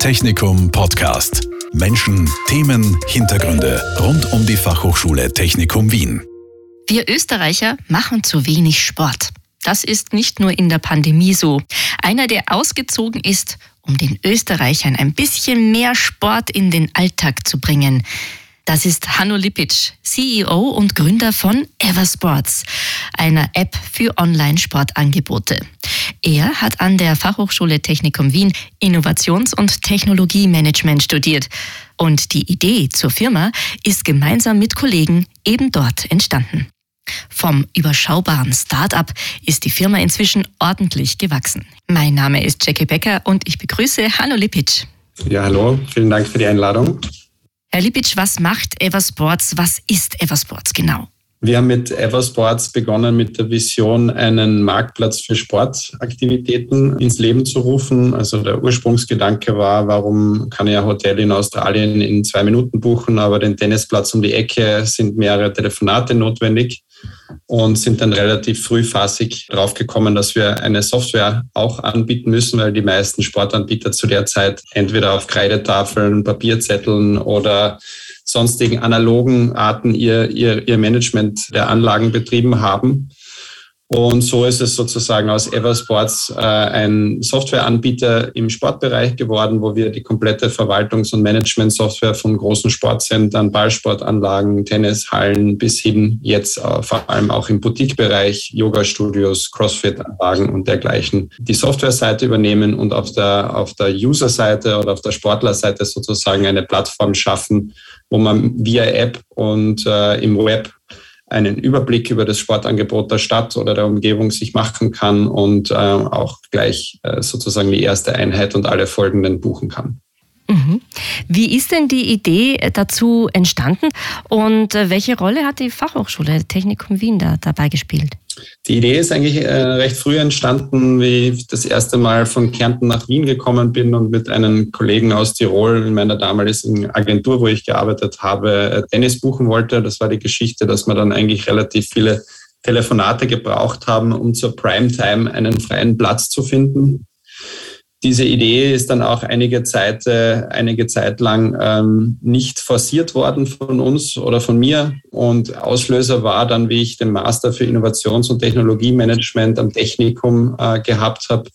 Technikum Podcast. Menschen, Themen, Hintergründe rund um die Fachhochschule Technikum Wien. Wir Österreicher machen zu wenig Sport. Das ist nicht nur in der Pandemie so. Einer, der ausgezogen ist, um den Österreichern ein bisschen mehr Sport in den Alltag zu bringen. Das ist Hanno Lipic, CEO und Gründer von Eversports, einer App für Online-Sportangebote. Er hat an der Fachhochschule Technikum Wien Innovations- und Technologiemanagement studiert. Und die Idee zur Firma ist gemeinsam mit Kollegen eben dort entstanden. Vom überschaubaren Start-up ist die Firma inzwischen ordentlich gewachsen. Mein Name ist Jackie Becker und ich begrüße Hanno Lipic. Ja, hallo, vielen Dank für die Einladung. Herr Lipic, was macht Eversports? Was ist Eversports genau? Wir haben mit Eversports begonnen, mit der Vision, einen Marktplatz für Sportaktivitäten ins Leben zu rufen. Also der Ursprungsgedanke war, warum kann ich ein Hotel in Australien in zwei Minuten buchen, aber den Tennisplatz um die Ecke sind mehrere Telefonate notwendig und sind dann relativ frühphasig draufgekommen, dass wir eine Software auch anbieten müssen, weil die meisten Sportanbieter zu der Zeit entweder auf Kreidetafeln, Papierzetteln oder sonstigen analogen Arten ihr, ihr, ihr Management der Anlagen betrieben haben. Und so ist es sozusagen aus Eversports äh, ein Softwareanbieter im Sportbereich geworden, wo wir die komplette Verwaltungs- und Management-Software von großen Sportzentren, Ballsportanlagen, Tennishallen bis hin jetzt äh, vor allem auch im Boutique-Bereich, Yoga-Studios, Crossfit-Anlagen und dergleichen die Software-Seite übernehmen und auf der, auf der User-Seite oder auf der Sportler-Seite sozusagen eine Plattform schaffen, wo man via App und äh, im Web einen Überblick über das Sportangebot der Stadt oder der Umgebung sich machen kann und äh, auch gleich äh, sozusagen die erste Einheit und alle folgenden buchen kann. Mhm. Wie ist denn die Idee dazu entstanden und äh, welche Rolle hat die Fachhochschule Technikum Wien da dabei gespielt? Die Idee ist eigentlich äh, recht früh entstanden, wie ich das erste Mal von Kärnten nach Wien gekommen bin und mit einem Kollegen aus Tirol in meiner damaligen Agentur, wo ich gearbeitet habe, äh, Tennis buchen wollte. Das war die Geschichte, dass wir dann eigentlich relativ viele Telefonate gebraucht haben, um zur Primetime einen freien Platz zu finden diese Idee ist dann auch einige Zeit, äh, einige Zeit lang ähm, nicht forciert worden von uns oder von mir. Und Auslöser war dann, wie ich den Master für Innovations- und Technologiemanagement am Technikum äh, gehabt habe,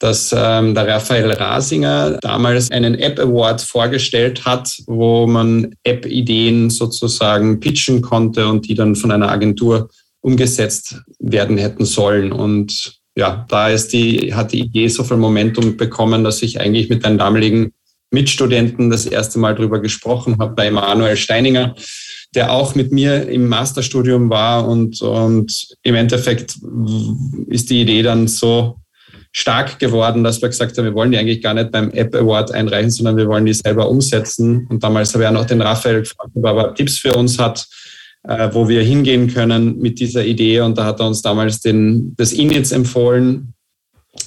dass ähm, der Raphael Rasinger damals einen App Award vorgestellt hat, wo man App-Ideen sozusagen pitchen konnte und die dann von einer Agentur umgesetzt werden hätten sollen. Und ja, da ist die, hat die Idee so viel Momentum bekommen, dass ich eigentlich mit einem damaligen Mitstudenten das erste Mal drüber gesprochen habe, bei Emanuel Steininger, der auch mit mir im Masterstudium war und, und im Endeffekt ist die Idee dann so stark geworden, dass wir gesagt haben, wir wollen die eigentlich gar nicht beim App Award einreichen, sondern wir wollen die selber umsetzen. Und damals habe ich auch noch den Raphael gefragt, ob er Tipps für uns hat, äh, wo wir hingehen können mit dieser Idee. Und da hat er uns damals den, das Initz empfohlen,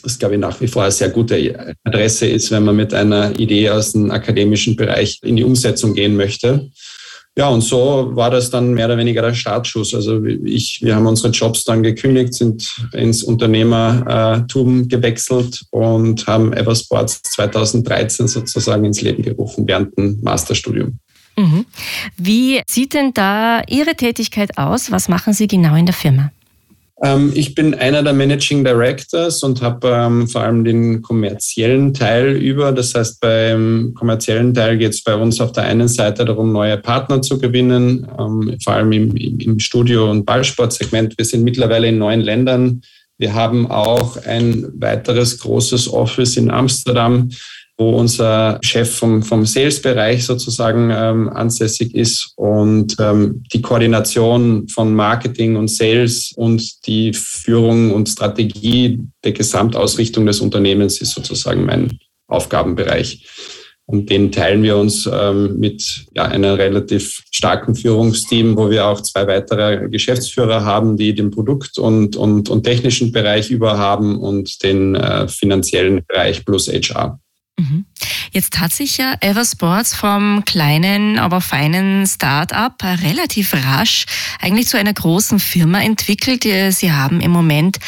das glaube ich nach wie vor eine sehr gute Adresse ist, wenn man mit einer Idee aus dem akademischen Bereich in die Umsetzung gehen möchte. Ja, und so war das dann mehr oder weniger der Startschuss. Also ich, wir haben unsere Jobs dann gekündigt, sind ins Unternehmertum gewechselt und haben Eversports 2013 sozusagen ins Leben gerufen während dem Masterstudium. Mhm. Wie sieht denn da Ihre Tätigkeit aus? Was machen Sie genau in der Firma? Ähm, ich bin einer der Managing Directors und habe ähm, vor allem den kommerziellen Teil über. Das heißt, beim kommerziellen Teil geht es bei uns auf der einen Seite darum, neue Partner zu gewinnen, ähm, vor allem im, im Studio- und Ballsportsegment. Wir sind mittlerweile in neun Ländern. Wir haben auch ein weiteres großes Office in Amsterdam wo unser Chef vom, vom Sales-Bereich sozusagen ähm, ansässig ist und ähm, die Koordination von Marketing und Sales und die Führung und Strategie der Gesamtausrichtung des Unternehmens ist sozusagen mein Aufgabenbereich. Und den teilen wir uns ähm, mit ja, einem relativ starken Führungsteam, wo wir auch zwei weitere Geschäftsführer haben, die den Produkt- und, und, und technischen Bereich überhaben und den äh, finanziellen Bereich plus HR. Mhm. Jetzt hat sich ja Eversports vom kleinen, aber feinen Start-up relativ rasch eigentlich zu einer großen Firma entwickelt. Sie haben im Moment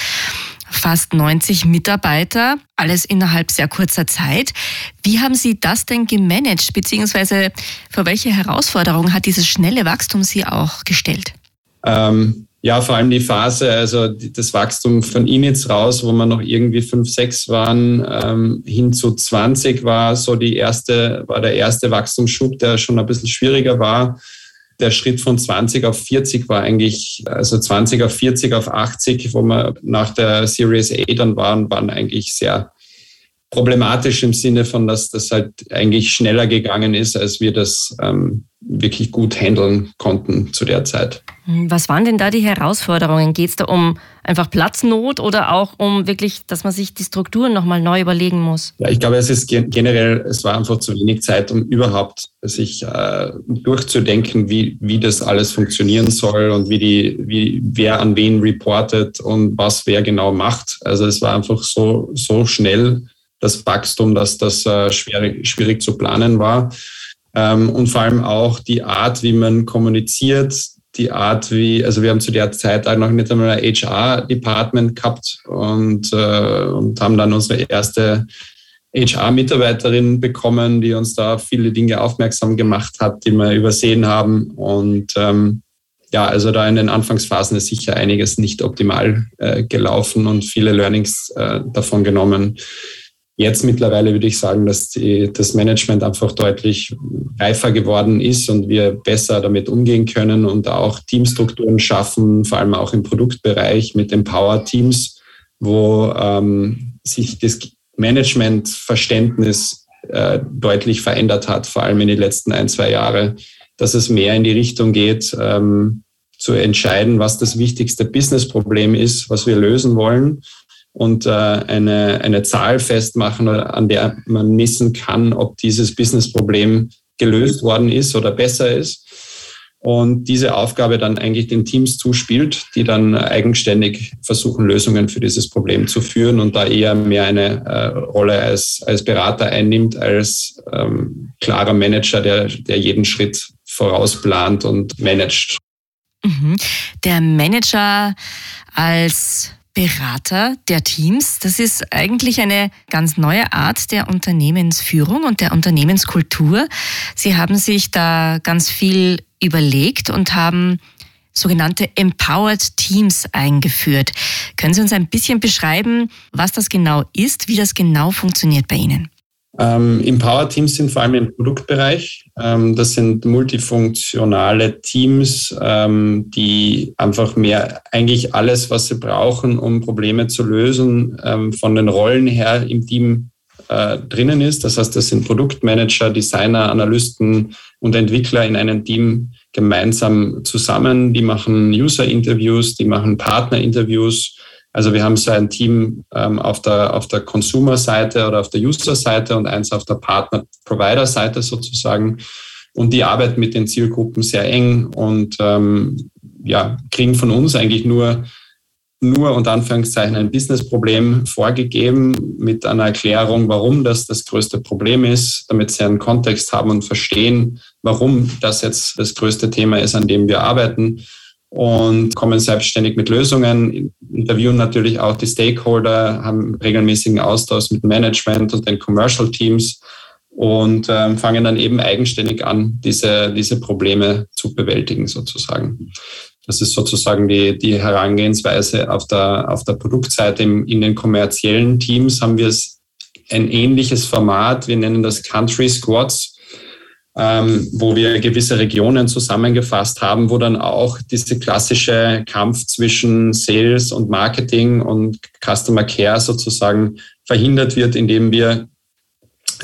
fast 90 Mitarbeiter, alles innerhalb sehr kurzer Zeit. Wie haben Sie das denn gemanagt, beziehungsweise vor welche Herausforderungen hat dieses schnelle Wachstum Sie auch gestellt? Ähm, ja, vor allem die Phase, also das Wachstum von Inits raus, wo wir noch irgendwie fünf, sechs waren, ähm, hin zu 20 war so die erste, war der erste Wachstumsschub, der schon ein bisschen schwieriger war. Der Schritt von 20 auf 40 war eigentlich, also 20 auf 40 auf 80, wo wir nach der Series A dann waren, waren eigentlich sehr problematisch im Sinne von, dass das halt eigentlich schneller gegangen ist, als wir das ähm, wirklich gut handeln konnten zu der Zeit. Hm, was waren denn da die Herausforderungen? Geht es da um einfach Platznot oder auch um wirklich, dass man sich die Strukturen nochmal neu überlegen muss? Ja, ich glaube, es ist generell, es war einfach zu wenig Zeit, um überhaupt sich äh, durchzudenken, wie, wie das alles funktionieren soll und wie die, wie wer an wen reportet und was wer genau macht. Also es war einfach so, so schnell das Wachstum, dass das äh, schwierig, schwierig zu planen war. Ähm, und vor allem auch die Art, wie man kommuniziert, die Art, wie, also wir haben zu der Zeit auch noch nicht einmal ein HR-Department gehabt und, äh, und haben dann unsere erste HR-Mitarbeiterin bekommen, die uns da viele Dinge aufmerksam gemacht hat, die wir übersehen haben. Und ähm, ja, also da in den Anfangsphasen ist sicher einiges nicht optimal äh, gelaufen und viele Learnings äh, davon genommen. Jetzt mittlerweile würde ich sagen, dass die, das Management einfach deutlich reifer geworden ist und wir besser damit umgehen können und auch Teamstrukturen schaffen, vor allem auch im Produktbereich mit den Power-Teams, wo ähm, sich das Managementverständnis äh, deutlich verändert hat, vor allem in den letzten ein, zwei Jahren, dass es mehr in die Richtung geht, ähm, zu entscheiden, was das wichtigste Businessproblem ist, was wir lösen wollen und äh, eine, eine Zahl festmachen, an der man messen kann, ob dieses Businessproblem gelöst worden ist oder besser ist. Und diese Aufgabe dann eigentlich den Teams zuspielt, die dann eigenständig versuchen, Lösungen für dieses Problem zu führen und da eher mehr eine äh, Rolle als, als Berater einnimmt, als ähm, klarer Manager, der, der jeden Schritt vorausplant und managt. Mhm. Der Manager als Berater der Teams. Das ist eigentlich eine ganz neue Art der Unternehmensführung und der Unternehmenskultur. Sie haben sich da ganz viel überlegt und haben sogenannte Empowered Teams eingeführt. Können Sie uns ein bisschen beschreiben, was das genau ist, wie das genau funktioniert bei Ihnen? Ähm, Empower-Teams sind vor allem im Produktbereich. Ähm, das sind multifunktionale Teams, ähm, die einfach mehr eigentlich alles, was sie brauchen, um Probleme zu lösen, ähm, von den Rollen her im Team äh, drinnen ist. Das heißt, das sind Produktmanager, Designer, Analysten und Entwickler in einem Team gemeinsam zusammen. Die machen User-Interviews, die machen Partner-Interviews also wir haben so ein Team ähm, auf der, auf der Consumer-Seite oder auf der User-Seite und eins auf der Partner-Provider-Seite sozusagen. Und die arbeiten mit den Zielgruppen sehr eng und ähm, ja, kriegen von uns eigentlich nur, nur unter Anführungszeichen ein Business-Problem vorgegeben mit einer Erklärung, warum das das größte Problem ist, damit sie einen Kontext haben und verstehen, warum das jetzt das größte Thema ist, an dem wir arbeiten und kommen selbstständig mit Lösungen, interviewen natürlich auch die Stakeholder, haben regelmäßigen Austausch mit Management und den Commercial Teams und ähm, fangen dann eben eigenständig an, diese, diese Probleme zu bewältigen sozusagen. Das ist sozusagen die, die Herangehensweise auf der, auf der Produktseite. In, den kommerziellen Teams haben wir ein ähnliches Format. Wir nennen das Country Squads ähm, wo wir gewisse Regionen zusammengefasst haben, wo dann auch diese klassische Kampf zwischen Sales und Marketing und Customer Care sozusagen verhindert wird, indem wir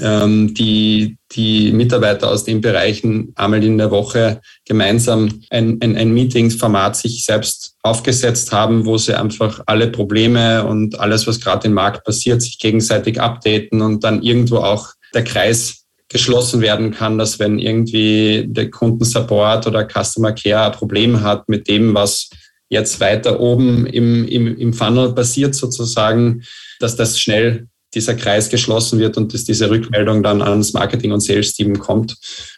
ähm, die, die Mitarbeiter aus den Bereichen einmal in der Woche gemeinsam ein, ein, ein Meetingsformat sich selbst aufgesetzt haben, wo sie einfach alle Probleme und alles, was gerade im Markt passiert, sich gegenseitig updaten und dann irgendwo auch der Kreis geschlossen werden kann, dass wenn irgendwie der Kundensupport oder Customer Care ein Problem hat mit dem, was jetzt weiter oben im, im, im Funnel passiert sozusagen, dass das schnell dieser Kreis geschlossen wird und dass diese Rückmeldung dann ans Marketing- und Sales-Team kommt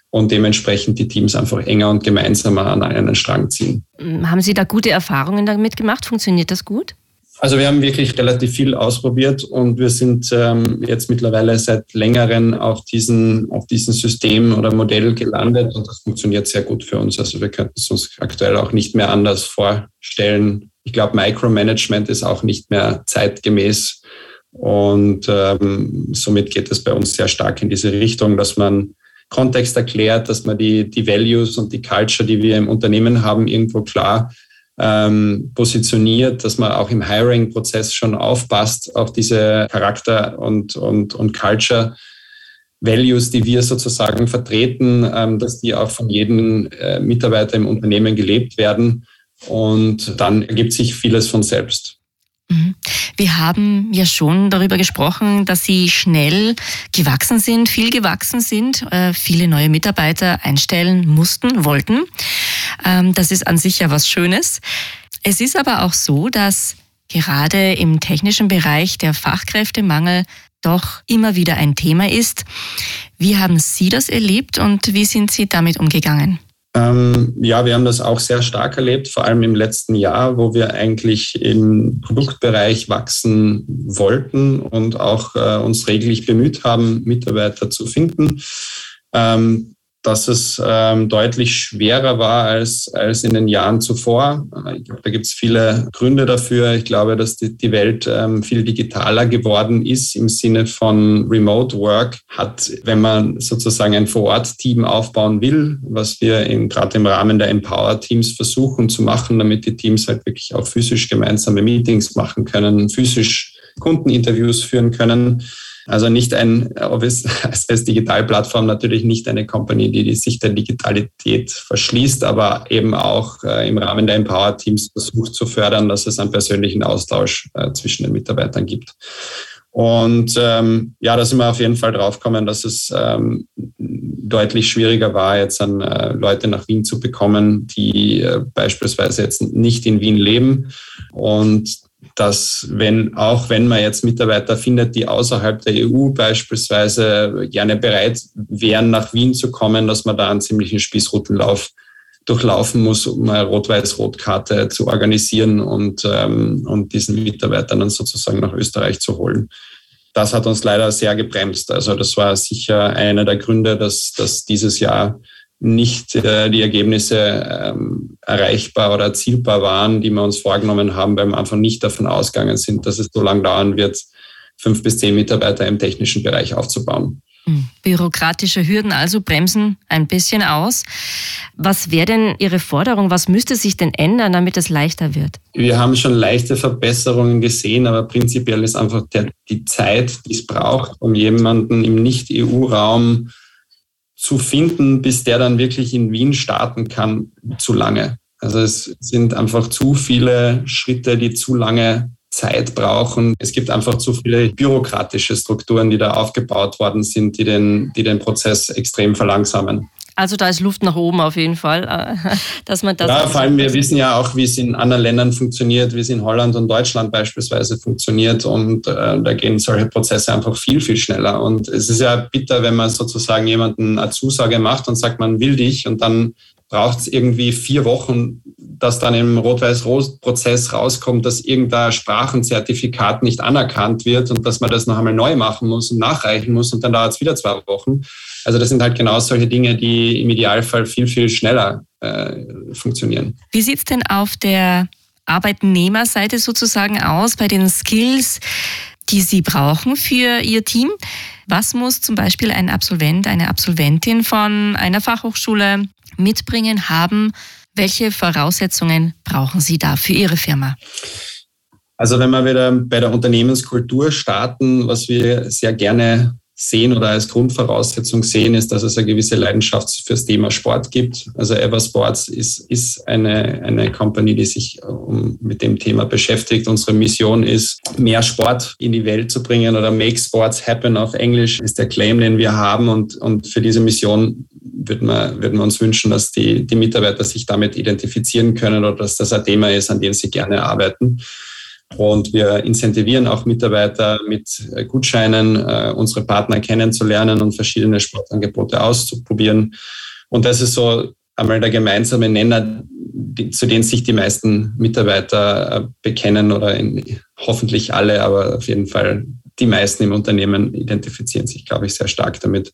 und dementsprechend die Teams einfach enger und gemeinsamer an einen Strang ziehen. Haben Sie da gute Erfahrungen damit gemacht? Funktioniert das gut? Also wir haben wirklich relativ viel ausprobiert und wir sind ähm, jetzt mittlerweile seit längerem auf diesen, auf diesem System oder Modell gelandet und das funktioniert sehr gut für uns. Also wir könnten es uns aktuell auch nicht mehr anders vorstellen. Ich glaube, Micromanagement ist auch nicht mehr zeitgemäß und ähm, somit geht es bei uns sehr stark in diese Richtung, dass man Kontext erklärt, dass man die, die Values und die Culture, die wir im Unternehmen haben, irgendwo klar ähm, positioniert, dass man auch im Hiring-Prozess schon aufpasst auf diese Charakter- und, und, und Culture. Values, die wir sozusagen vertreten, ähm, dass die auch von jedem äh, Mitarbeiter im Unternehmen gelebt werden. Und dann ergibt sich vieles von selbst. Mhm. Wir haben ja schon darüber gesprochen, dass Sie schnell gewachsen sind, viel gewachsen sind, äh, viele neue Mitarbeiter einstellen mussten, wollten. Ähm, das ist an sich ja was Schönes. Es ist aber auch so, dass gerade im technischen Bereich der Fachkräftemangel doch immer wieder ein Thema ist. Wie haben Sie das erlebt und wie sind Sie damit umgegangen? Ähm, ja, wir haben das auch sehr stark erlebt, vor allem im letzten Jahr, wo wir eigentlich im Produktbereich wachsen wollten und auch äh, uns reglich bemüht haben, Mitarbeiter zu finden. Ähm, dass es ähm, deutlich schwerer war als, als in den Jahren zuvor. Äh, ich glaube, da gibt es viele Gründe dafür. Ich glaube, dass die, die Welt ähm, viel digitaler geworden ist im Sinne von Remote Work. Hat, wenn man sozusagen ein Vor-Ort-Team aufbauen will, was wir gerade im Rahmen der Empower-Teams versuchen zu machen, damit die Teams halt wirklich auch physisch gemeinsame Meetings machen können, physisch Kundeninterviews führen können, also nicht ein, Office als Digitalplattform natürlich nicht eine Company, die, die sich der Digitalität verschließt, aber eben auch äh, im Rahmen der Empower-Teams versucht zu fördern, dass es einen persönlichen Austausch äh, zwischen den Mitarbeitern gibt. Und ähm, ja, da sind wir auf jeden Fall draufgekommen, dass es ähm, deutlich schwieriger war, jetzt an äh, Leute nach Wien zu bekommen, die äh, beispielsweise jetzt nicht in Wien leben. Und dass wenn, auch wenn man jetzt Mitarbeiter findet, die außerhalb der EU beispielsweise gerne bereit wären, nach Wien zu kommen, dass man da einen ziemlichen Spießrutenlauf durchlaufen muss, um eine Rot-Weiß-Rot-Karte zu organisieren und, ähm, und diesen Mitarbeitern dann sozusagen nach Österreich zu holen. Das hat uns leider sehr gebremst. Also das war sicher einer der Gründe, dass, dass dieses Jahr nicht äh, die Ergebnisse ähm, erreichbar oder erzielbar waren, die wir uns vorgenommen haben, weil wir einfach nicht davon ausgegangen sind, dass es so lange dauern wird, fünf bis zehn Mitarbeiter im technischen Bereich aufzubauen. Hm. Bürokratische Hürden also bremsen ein bisschen aus. Was wäre denn Ihre Forderung? Was müsste sich denn ändern, damit es leichter wird? Wir haben schon leichte Verbesserungen gesehen, aber prinzipiell ist einfach der, die Zeit, die es braucht, um jemanden im Nicht-EU-Raum zu finden, bis der dann wirklich in Wien starten kann, zu lange. Also es sind einfach zu viele Schritte, die zu lange Zeit brauchen. Es gibt einfach zu viele bürokratische Strukturen, die da aufgebaut worden sind, die den, die den Prozess extrem verlangsamen. Also da ist Luft nach oben auf jeden Fall, äh, dass man das. Ja, vor allem wir wissen ja auch, wie es in anderen Ländern funktioniert, wie es in Holland und Deutschland beispielsweise funktioniert und äh, da gehen solche Prozesse einfach viel, viel schneller. Und es ist ja bitter, wenn man sozusagen jemanden eine Zusage macht und sagt, man will dich und dann braucht es irgendwie vier Wochen, dass dann im Rot-Weiß-Rot-Prozess rauskommt, dass irgendein Sprachenzertifikat nicht anerkannt wird und dass man das noch einmal neu machen muss und nachreichen muss und dann dauert es wieder zwei Wochen. Also das sind halt genau solche Dinge, die im Idealfall viel, viel schneller äh, funktionieren. Wie sieht es denn auf der Arbeitnehmerseite sozusagen aus bei den Skills, die Sie brauchen für Ihr Team? Was muss zum Beispiel ein Absolvent, eine Absolventin von einer Fachhochschule mitbringen, haben? Welche Voraussetzungen brauchen Sie da für Ihre Firma? Also wenn wir wieder bei der Unternehmenskultur starten, was wir sehr gerne sehen oder als Grundvoraussetzung sehen, ist, dass es eine gewisse Leidenschaft fürs Thema Sport gibt. Also Ever Sports ist, ist eine, eine Company, die sich mit dem Thema beschäftigt. Unsere Mission ist, mehr Sport in die Welt zu bringen oder Make Sports Happen auf Englisch ist der Claim, den wir haben. Und, und für diese Mission würden wir, würden wir uns wünschen, dass die, die Mitarbeiter sich damit identifizieren können oder dass das ein Thema ist, an dem sie gerne arbeiten. Und wir incentivieren auch Mitarbeiter mit äh, Gutscheinen, äh, unsere Partner kennenzulernen und verschiedene Sportangebote auszuprobieren. Und das ist so einmal der gemeinsame Nenner, zu denen sich die meisten Mitarbeiter äh, bekennen oder in, hoffentlich alle, aber auf jeden Fall die meisten im Unternehmen identifizieren sich, glaube ich, sehr stark damit.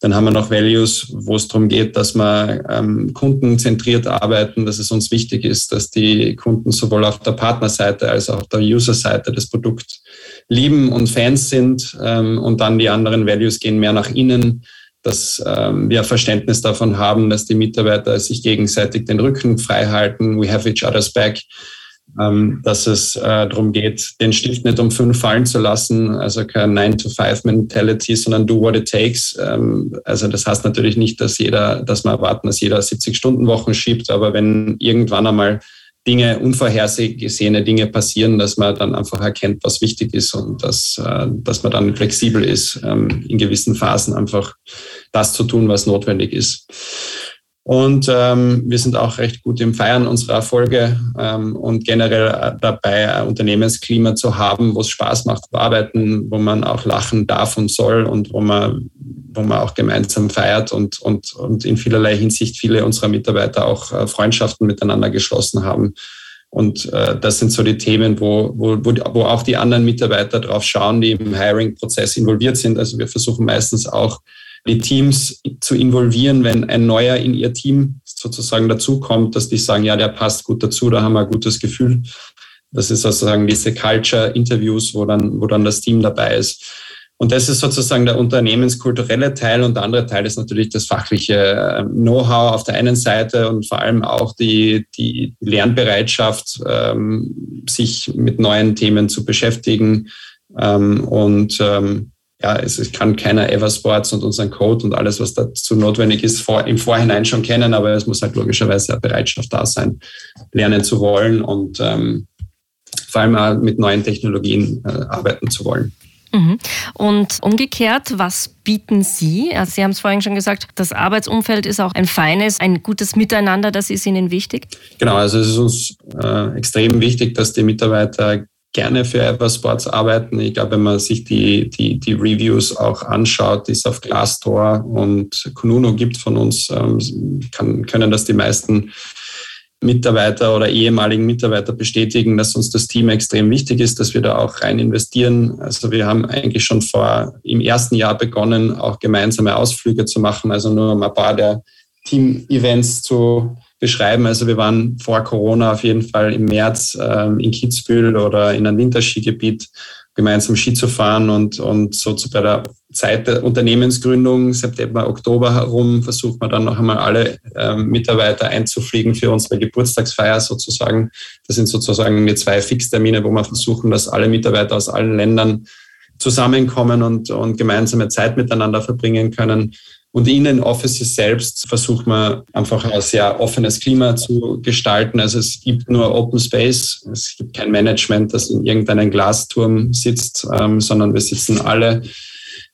Dann haben wir noch Values, wo es darum geht, dass wir ähm, kundenzentriert arbeiten, dass es uns wichtig ist, dass die Kunden sowohl auf der Partnerseite als auch auf der User-Seite das Produkt lieben und Fans sind. Ähm, und dann die anderen Values gehen mehr nach innen, dass ähm, wir Verständnis davon haben, dass die Mitarbeiter sich gegenseitig den Rücken frei halten. We have each other's back ähm, dass es äh, darum geht, den Stift nicht um fünf fallen zu lassen, also kein 9-to-5-Mentality, sondern do what it takes. Ähm, also das heißt natürlich nicht, dass jeder, dass wir erwarten, dass jeder 70-Stunden-Wochen schiebt, aber wenn irgendwann einmal Dinge, unvorhergesehene Dinge passieren, dass man dann einfach erkennt, was wichtig ist und dass, äh, dass man dann flexibel ist, ähm, in gewissen Phasen einfach das zu tun, was notwendig ist. Und ähm, wir sind auch recht gut im Feiern unserer Erfolge ähm, und generell dabei, ein Unternehmensklima zu haben, wo es Spaß macht zu arbeiten, wo man auch lachen darf und soll und wo man, wo man auch gemeinsam feiert und, und, und in vielerlei Hinsicht viele unserer Mitarbeiter auch äh, Freundschaften miteinander geschlossen haben. Und äh, das sind so die Themen, wo, wo, wo auch die anderen Mitarbeiter drauf schauen, die im Hiring-Prozess involviert sind. Also wir versuchen meistens auch die Teams zu involvieren, wenn ein neuer in ihr Team sozusagen dazukommt, dass die sagen, ja, der passt gut dazu, da haben wir ein gutes Gefühl. Das ist sozusagen diese Culture-Interviews, wo dann, wo dann das Team dabei ist. Und das ist sozusagen der unternehmenskulturelle Teil und der andere Teil ist natürlich das fachliche ähm, Know-how auf der einen Seite und vor allem auch die, die Lernbereitschaft, ähm, sich mit neuen Themen zu beschäftigen ähm, und ja, es, es kann keiner Eversports und unseren Code und alles, was dazu notwendig ist, vor, im Vorhinein schon kennen, aber es muss halt logischerweise eine Bereitschaft da sein, lernen zu wollen und ähm, vor allem auch mit neuen Technologien äh, arbeiten zu wollen. Mhm. Und umgekehrt, was bieten Sie? Also Sie haben es vorhin schon gesagt, das Arbeitsumfeld ist auch ein feines, ein gutes Miteinander, das ist Ihnen wichtig? Genau, also es ist uns äh, extrem wichtig, dass die Mitarbeiter gerne für Eversports arbeiten. Ich glaube, wenn man sich die, die, die Reviews auch anschaut, die es auf Glassdoor und Konuno gibt von uns, ähm, kann, können das die meisten Mitarbeiter oder ehemaligen Mitarbeiter bestätigen, dass uns das Team extrem wichtig ist, dass wir da auch rein investieren. Also wir haben eigentlich schon vor im ersten Jahr begonnen, auch gemeinsame Ausflüge zu machen, also nur um ein paar der Team-Events zu beschreiben. Also wir waren vor Corona auf jeden Fall im März ähm, in Kitzbühel oder in einem Winterskigebiet gemeinsam Ski zu fahren und, und so zu bei der Zeit der Unternehmensgründung, September, Oktober herum, versucht man dann noch einmal alle ähm, Mitarbeiter einzufliegen für unsere Geburtstagsfeier sozusagen. Das sind sozusagen die zwei Fixtermine, wo wir versuchen, dass alle Mitarbeiter aus allen Ländern zusammenkommen und, und gemeinsame Zeit miteinander verbringen können. Und in den Offices selbst versucht man einfach ein sehr offenes Klima zu gestalten. Also es gibt nur Open Space, es gibt kein Management, das in irgendeinem Glasturm sitzt, ähm, sondern wir sitzen alle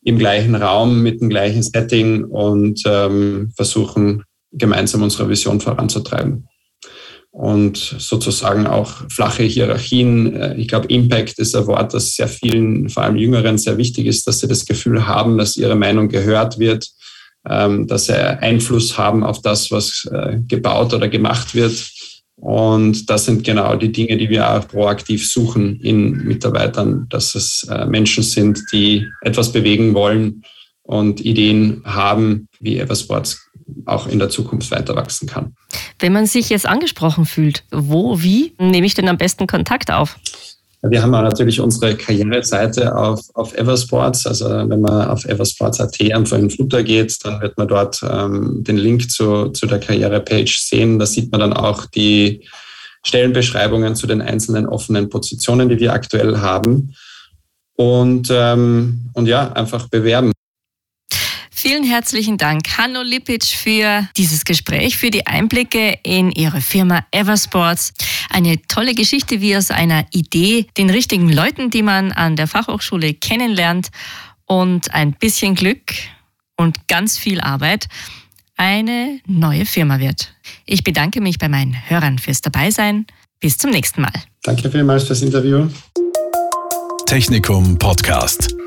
im gleichen Raum mit dem gleichen Setting und ähm, versuchen gemeinsam unsere Vision voranzutreiben. Und sozusagen auch flache Hierarchien. Äh, ich glaube, Impact ist ein Wort, das sehr vielen, vor allem Jüngeren, sehr wichtig ist, dass sie das Gefühl haben, dass ihre Meinung gehört wird dass sie Einfluss haben auf das, was äh, gebaut oder gemacht wird. Und das sind genau die Dinge, die wir auch proaktiv suchen in Mitarbeitern, dass es äh, Menschen sind, die etwas bewegen wollen und Ideen haben, wie Eversports auch in der Zukunft weiter wachsen kann. Wenn man sich jetzt angesprochen fühlt, wo, wie nehme ich denn am besten Kontakt auf? Wir haben natürlich unsere Karriereseite auf, auf Eversports. Also wenn man auf eversports.at einfach in den Footer geht, dann wird man dort ähm, den Link zu, zu der Karrierepage sehen. Da sieht man dann auch die Stellenbeschreibungen zu den einzelnen offenen Positionen, die wir aktuell haben. Und, ähm, und ja, einfach bewerben. Vielen herzlichen Dank, Hanno Lipic, für dieses Gespräch, für die Einblicke in Ihre Firma Eversports. Eine tolle Geschichte, wie aus einer Idee den richtigen Leuten, die man an der Fachhochschule kennenlernt und ein bisschen Glück und ganz viel Arbeit eine neue Firma wird. Ich bedanke mich bei meinen Hörern fürs Dabeisein. Bis zum nächsten Mal. Danke vielmals fürs Interview. Technikum Podcast.